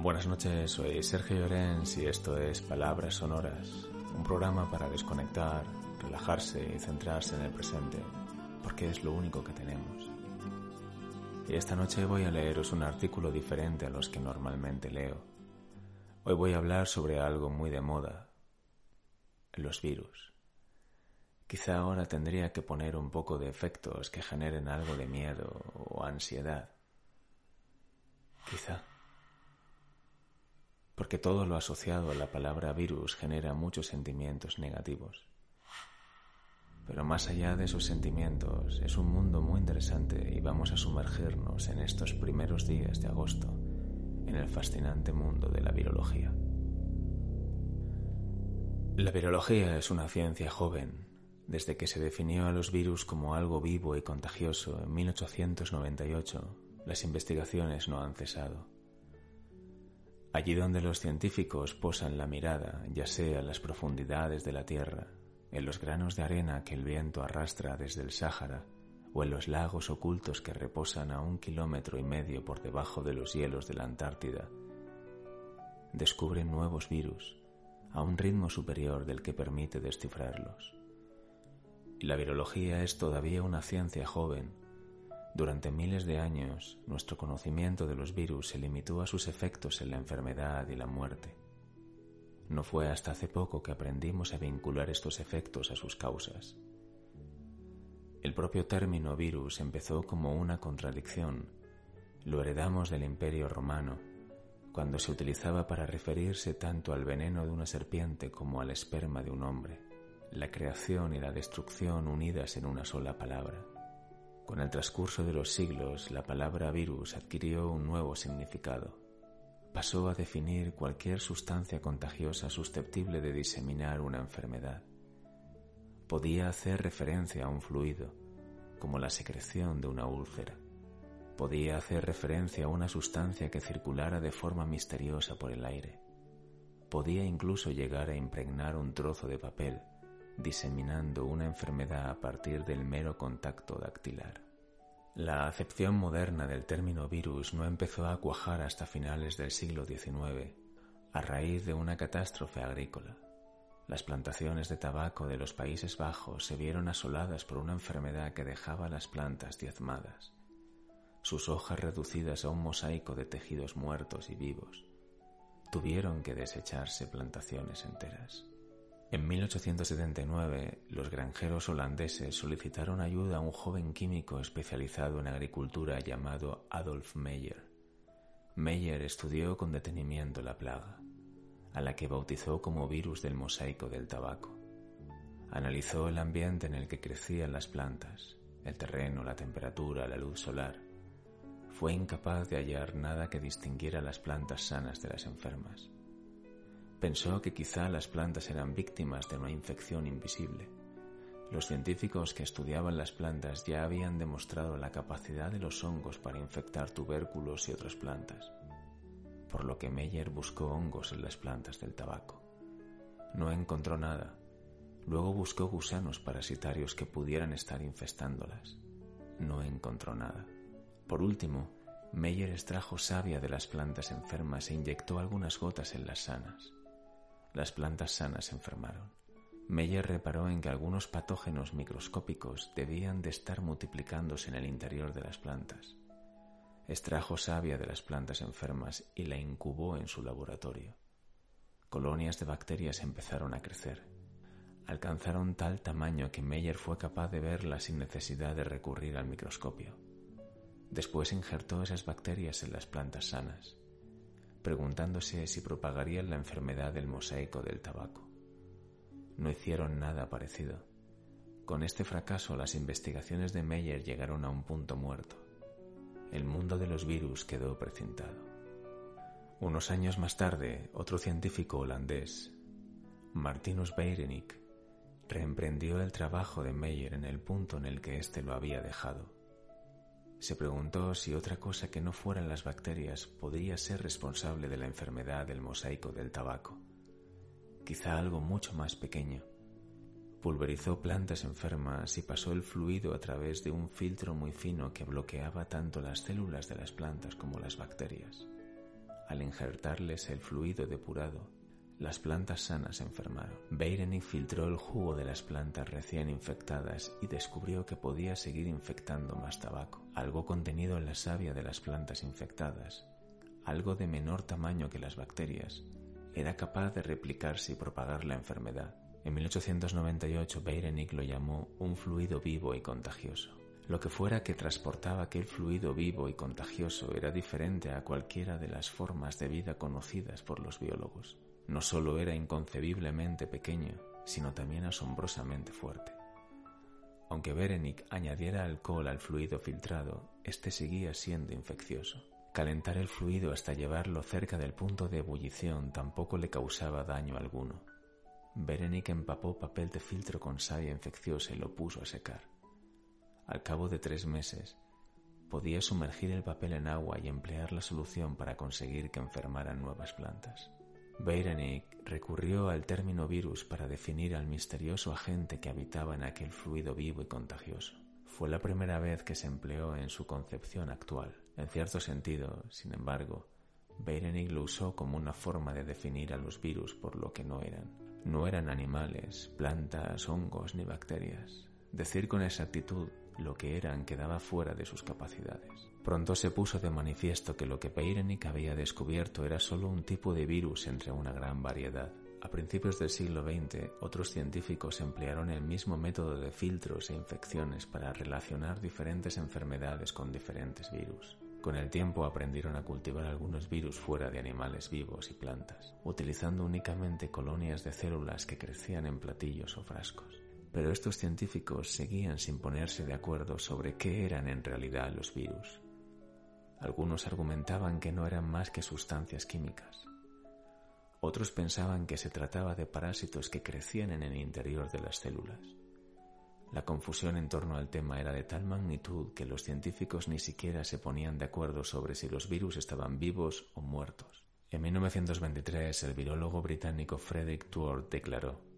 Buenas noches, soy Sergio Llorens y esto es Palabras Sonoras, un programa para desconectar, relajarse y centrarse en el presente, porque es lo único que tenemos. Y esta noche voy a leeros un artículo diferente a los que normalmente leo. Hoy voy a hablar sobre algo muy de moda, los virus. Quizá ahora tendría que poner un poco de efectos que generen algo de miedo o ansiedad. Quizá. Porque todo lo asociado a la palabra virus genera muchos sentimientos negativos. Pero más allá de esos sentimientos, es un mundo muy interesante y vamos a sumergirnos en estos primeros días de agosto en el fascinante mundo de la virología. La virología es una ciencia joven desde que se definió a los virus como algo vivo y contagioso en 1898, las investigaciones no han cesado. Allí donde los científicos posan la mirada, ya sea en las profundidades de la Tierra, en los granos de arena que el viento arrastra desde el Sáhara, o en los lagos ocultos que reposan a un kilómetro y medio por debajo de los hielos de la Antártida, descubren nuevos virus a un ritmo superior del que permite descifrarlos. Y la virología es todavía una ciencia joven. Durante miles de años, nuestro conocimiento de los virus se limitó a sus efectos en la enfermedad y la muerte. No fue hasta hace poco que aprendimos a vincular estos efectos a sus causas. El propio término virus empezó como una contradicción. Lo heredamos del Imperio romano, cuando se utilizaba para referirse tanto al veneno de una serpiente como al esperma de un hombre la creación y la destrucción unidas en una sola palabra. Con el transcurso de los siglos, la palabra virus adquirió un nuevo significado. Pasó a definir cualquier sustancia contagiosa susceptible de diseminar una enfermedad. Podía hacer referencia a un fluido, como la secreción de una úlcera. Podía hacer referencia a una sustancia que circulara de forma misteriosa por el aire. Podía incluso llegar a impregnar un trozo de papel diseminando una enfermedad a partir del mero contacto dactilar. La acepción moderna del término virus no empezó a cuajar hasta finales del siglo XIX, a raíz de una catástrofe agrícola. Las plantaciones de tabaco de los Países Bajos se vieron asoladas por una enfermedad que dejaba las plantas diezmadas, sus hojas reducidas a un mosaico de tejidos muertos y vivos. Tuvieron que desecharse plantaciones enteras. En 1879, los granjeros holandeses solicitaron ayuda a un joven químico especializado en agricultura llamado Adolf Meyer. Meyer estudió con detenimiento la plaga, a la que bautizó como virus del mosaico del tabaco. Analizó el ambiente en el que crecían las plantas, el terreno, la temperatura, la luz solar. Fue incapaz de hallar nada que distinguiera las plantas sanas de las enfermas Pensó que quizá las plantas eran víctimas de una infección invisible. Los científicos que estudiaban las plantas ya habían demostrado la capacidad de los hongos para infectar tubérculos y otras plantas, por lo que Meyer buscó hongos en las plantas del tabaco. No encontró nada. Luego buscó gusanos parasitarios que pudieran estar infestándolas. No encontró nada. Por último, Meyer extrajo savia de las plantas enfermas e inyectó algunas gotas en las sanas las plantas sanas enfermaron. Meyer reparó en que algunos patógenos microscópicos debían de estar multiplicándose en el interior de las plantas. Extrajo savia de las plantas enfermas y la incubó en su laboratorio. Colonias de bacterias empezaron a crecer. Alcanzaron tal tamaño que Meyer fue capaz de verlas sin necesidad de recurrir al microscopio. Después injertó esas bacterias en las plantas sanas preguntándose si propagarían la enfermedad del mosaico del tabaco. No hicieron nada parecido. Con este fracaso las investigaciones de Meyer llegaron a un punto muerto. El mundo de los virus quedó precintado. Unos años más tarde, otro científico holandés, Martinus Beirenik, reemprendió el trabajo de Meyer en el punto en el que éste lo había dejado. Se preguntó si otra cosa que no fueran las bacterias podría ser responsable de la enfermedad del mosaico del tabaco. Quizá algo mucho más pequeño. Pulverizó plantas enfermas y pasó el fluido a través de un filtro muy fino que bloqueaba tanto las células de las plantas como las bacterias. al injertarles el fluido depurado, las plantas sanas enfermaron. Beirenic filtró el jugo de las plantas recién infectadas y descubrió que podía seguir infectando más tabaco. Algo contenido en la savia de las plantas infectadas, algo de menor tamaño que las bacterias, era capaz de replicarse y propagar la enfermedad. En 1898 Beirenic lo llamó un fluido vivo y contagioso. Lo que fuera que transportaba aquel fluido vivo y contagioso era diferente a cualquiera de las formas de vida conocidas por los biólogos. No solo era inconcebiblemente pequeño, sino también asombrosamente fuerte. Aunque Berenic añadiera alcohol al fluido filtrado, este seguía siendo infeccioso. Calentar el fluido hasta llevarlo cerca del punto de ebullición tampoco le causaba daño alguno. Berenic empapó papel de filtro con savia infecciosa y lo puso a secar. Al cabo de tres meses, podía sumergir el papel en agua y emplear la solución para conseguir que enfermaran nuevas plantas. Beirenic recurrió al término virus para definir al misterioso agente que habitaba en aquel fluido vivo y contagioso. Fue la primera vez que se empleó en su concepción actual. En cierto sentido, sin embargo, Beirenic lo usó como una forma de definir a los virus por lo que no eran. No eran animales, plantas, hongos ni bacterias. Decir con exactitud lo que eran quedaba fuera de sus capacidades. Pronto se puso de manifiesto que lo que Peirenic había descubierto era solo un tipo de virus entre una gran variedad. A principios del siglo XX, otros científicos emplearon el mismo método de filtros e infecciones para relacionar diferentes enfermedades con diferentes virus. Con el tiempo aprendieron a cultivar algunos virus fuera de animales vivos y plantas, utilizando únicamente colonias de células que crecían en platillos o frascos pero estos científicos seguían sin ponerse de acuerdo sobre qué eran en realidad los virus. Algunos argumentaban que no eran más que sustancias químicas. Otros pensaban que se trataba de parásitos que crecían en el interior de las células. La confusión en torno al tema era de tal magnitud que los científicos ni siquiera se ponían de acuerdo sobre si los virus estaban vivos o muertos. En 1923, el virólogo británico Frederick Tuort declaró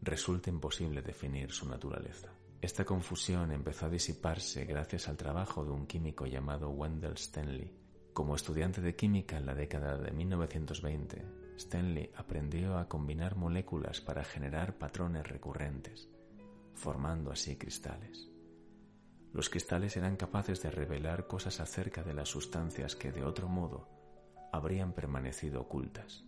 resulta imposible definir su naturaleza. Esta confusión empezó a disiparse gracias al trabajo de un químico llamado Wendell Stanley. Como estudiante de química en la década de 1920, Stanley aprendió a combinar moléculas para generar patrones recurrentes, formando así cristales. Los cristales eran capaces de revelar cosas acerca de las sustancias que de otro modo habrían permanecido ocultas.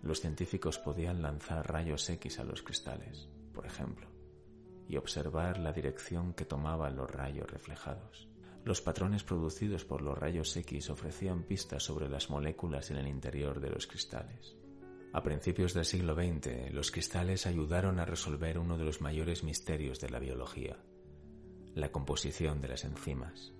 Los científicos podían lanzar rayos X a los cristales, por ejemplo, y observar la dirección que tomaban los rayos reflejados. Los patrones producidos por los rayos X ofrecían pistas sobre las moléculas en el interior de los cristales. A principios del siglo XX, los cristales ayudaron a resolver uno de los mayores misterios de la biología, la composición de las enzimas.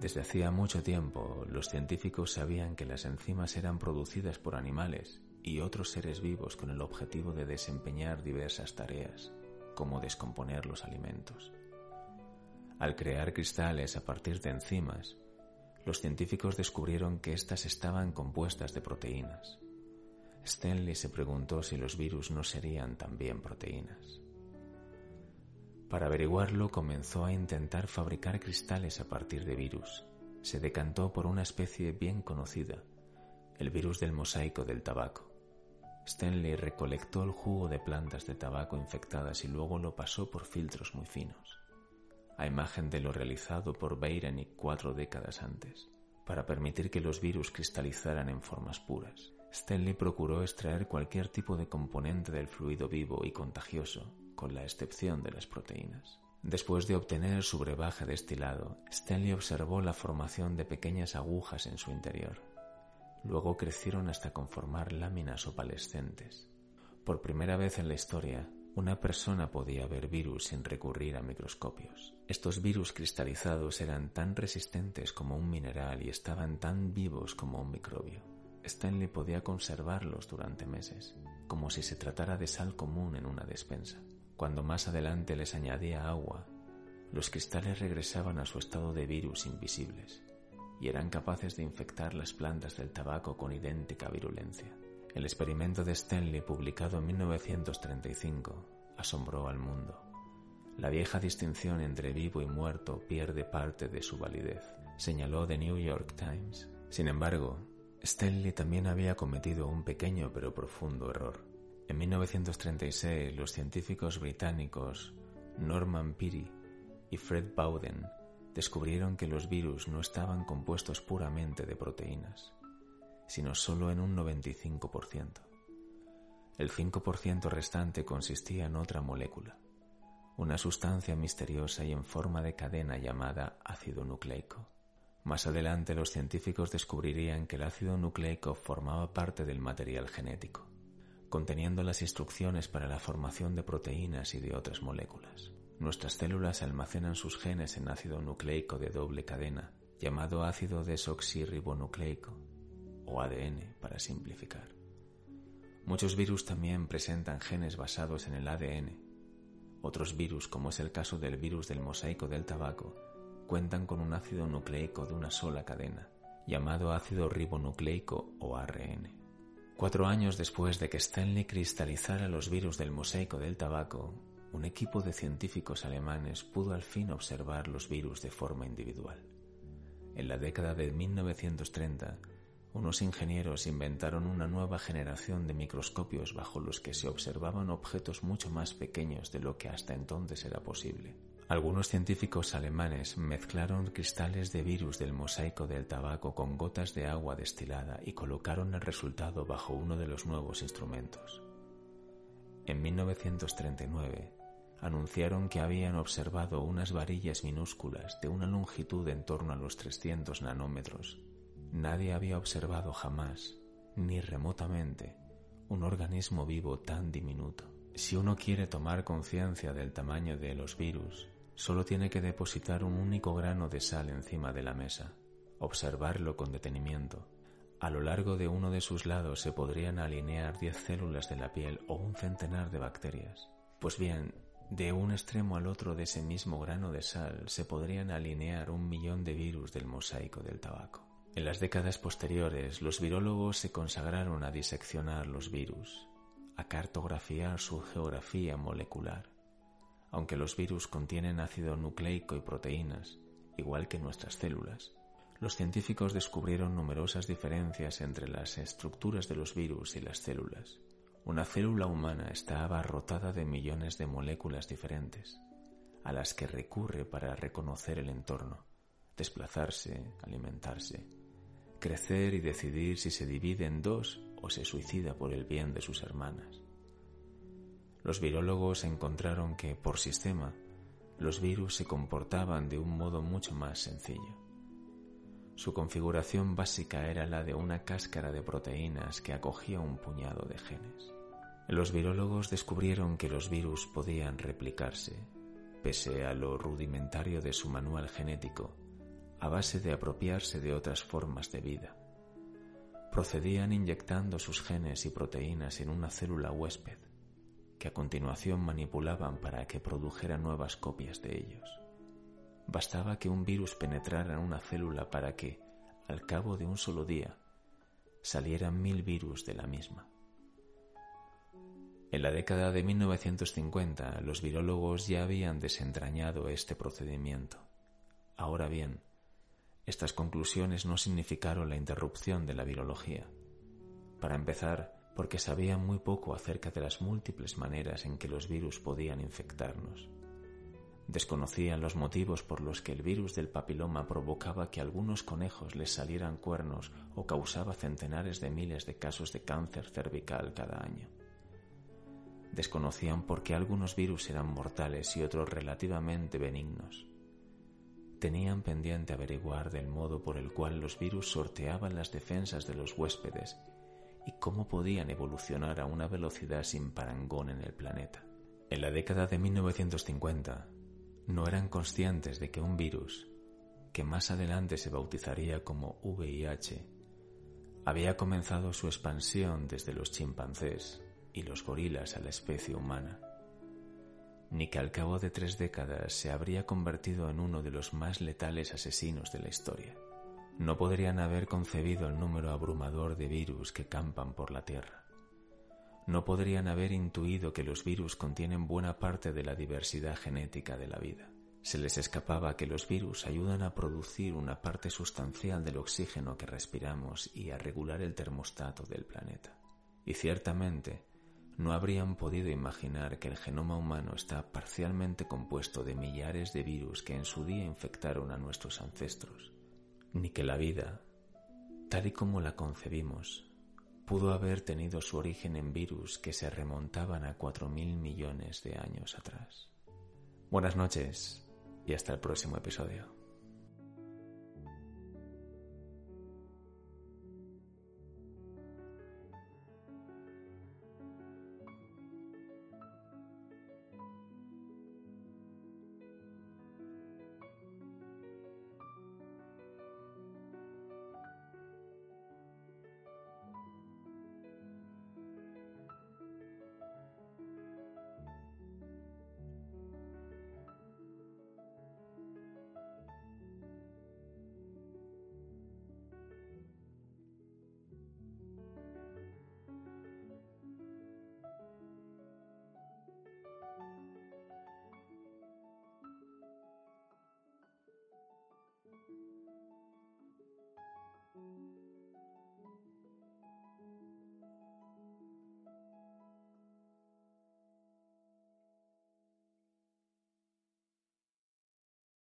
Desde hacía mucho tiempo, los científicos sabían que las enzimas eran producidas por animales y otros seres vivos con el objetivo de desempeñar diversas tareas, como descomponer los alimentos. Al crear cristales a partir de enzimas, los científicos descubrieron que éstas estaban compuestas de proteínas. Stanley se preguntó si los virus no serían también proteínas. Para averiguarlo comenzó a intentar fabricar cristales a partir de virus. Se decantó por una especie bien conocida, el virus del mosaico del tabaco. Stanley recolectó el jugo de plantas de tabaco infectadas y luego lo pasó por filtros muy finos, a imagen de lo realizado por Beirenic cuatro décadas antes, para permitir que los virus cristalizaran en formas puras. Stanley procuró extraer cualquier tipo de componente del fluido vivo y contagioso, con la excepción de las proteínas. Después de obtener su brebaje destilado, Stanley observó la formación de pequeñas agujas en su interior Luego crecieron hasta conformar láminas opalescentes. Por primera vez en la historia, una persona podía ver virus sin recurrir a microscopios. Estos virus cristalizados eran tan resistentes como un mineral y estaban tan vivos como un microbio. Stanley podía conservarlos durante meses, como si se tratara de sal común en una despensa. Cuando más adelante les añadía agua, los cristales regresaban a su estado de virus invisibles y eran capaces de infectar las plantas del tabaco con idéntica virulencia. El experimento de Stanley, publicado en 1935, asombró al mundo. La vieja distinción entre vivo y muerto pierde parte de su validez, señaló The New York Times. Sin embargo, Stanley también había cometido un pequeño pero profundo error. En 1936 los científicos británicos Norman Peary y Fred Bowden descubrieron que los virus no estaban compuestos puramente de proteínas, sino solo en un 95%. El 5% restante consistía en otra molécula, una sustancia misteriosa y en forma de cadena llamada ácido nucleico. Más adelante los científicos descubrirían que el ácido nucleico formaba parte del material genético, conteniendo las instrucciones para la formación de proteínas y de otras moléculas. Nuestras células almacenan sus genes en ácido nucleico de doble cadena, llamado ácido desoxirribonucleico, o ADN para simplificar. Muchos virus también presentan genes basados en el ADN. Otros virus, como es el caso del virus del mosaico del tabaco, cuentan con un ácido nucleico de una sola cadena, llamado ácido ribonucleico o ARN. Cuatro años después de que Stanley cristalizara los virus del mosaico del tabaco, un equipo de científicos alemanes pudo al fin observar los virus de forma individual. En la década de 1930, unos ingenieros inventaron una nueva generación de microscopios bajo los que se observaban objetos mucho más pequeños de lo que hasta entonces era posible. Algunos científicos alemanes mezclaron cristales de virus del mosaico del tabaco con gotas de agua destilada y colocaron el resultado bajo uno de los nuevos instrumentos. En 1939 anunciaron que habían observado unas varillas minúsculas de una longitud en torno a los 300 nanómetros. Nadie había observado jamás, ni remotamente, un organismo vivo tan diminuto. Si uno quiere tomar conciencia del tamaño de los virus, Solo tiene que depositar un único grano de sal encima de la mesa, observarlo con detenimiento. A lo largo de uno de sus lados se podrían alinear diez células de la piel o un centenar de bacterias. Pues bien, de un extremo al otro de ese mismo grano de sal se podrían alinear un millón de virus del mosaico del tabaco. En las décadas posteriores, los virólogos se consagraron a diseccionar los virus, a cartografiar su geografía molecular aunque los virus contienen ácido nucleico y proteínas, igual que nuestras células, los científicos descubrieron numerosas diferencias entre las estructuras de los virus y las células. Una célula humana está abarrotada de millones de moléculas diferentes, a las que recurre para reconocer el entorno, desplazarse, alimentarse, crecer y decidir si se divide en dos o se suicida por el bien de sus hermanas. Los virólogos encontraron que, por sistema, los virus se comportaban de un modo mucho más sencillo. Su configuración básica era la de una cáscara de proteínas que acogía un puñado de genes. Los virólogos descubrieron que los virus podían replicarse, pese a lo rudimentario de su manual genético, a base de apropiarse de otras formas de vida. Procedían inyectando sus genes y proteínas en una célula huésped que a continuación manipulaban para que produjera nuevas copias de ellos. Bastaba que un virus penetrara en una célula para que, al cabo de un solo día, salieran mil virus de la misma. En la década de 1950 los virólogos ya habían desentrañado este procedimiento. Ahora bien, estas conclusiones no significaron la interrupción de la virología. Para empezar, porque sabían muy poco acerca de las múltiples maneras en que los virus podían infectarnos. Desconocían los motivos por los que el virus del papiloma provocaba que algunos conejos les salieran cuernos o causaba centenares de miles de casos de cáncer cervical cada año. Desconocían por qué algunos virus eran mortales y otros relativamente benignos. Tenían pendiente averiguar del modo por el cual los virus sorteaban las defensas de los huéspedes y cómo podían evolucionar a una velocidad sin parangón en el planeta. En la década de 1950, no eran conscientes de que un virus, que más adelante se bautizaría como VIH, había comenzado su expansión desde los chimpancés y los gorilas a la especie humana, ni que al cabo de tres décadas se habría convertido en uno de los más letales asesinos de la historia no podrían haber concebido el número abrumador de virus que campan por la Tierra. No podrían haber intuido que los virus contienen buena parte de la diversidad genética de la vida. Se les escapaba que los virus ayudan a producir una parte sustancial del oxígeno que respiramos y a regular el termostato del planeta. Y ciertamente no habrían podido imaginar que el genoma humano está parcialmente compuesto de millares de virus que en su día infectaron a nuestros ancestros, ni que la vida, tal y como la concebimos, pudo haber tenido su origen en virus que se remontaban a cuatro mil millones de años atrás. Buenas noches y hasta el próximo episodio.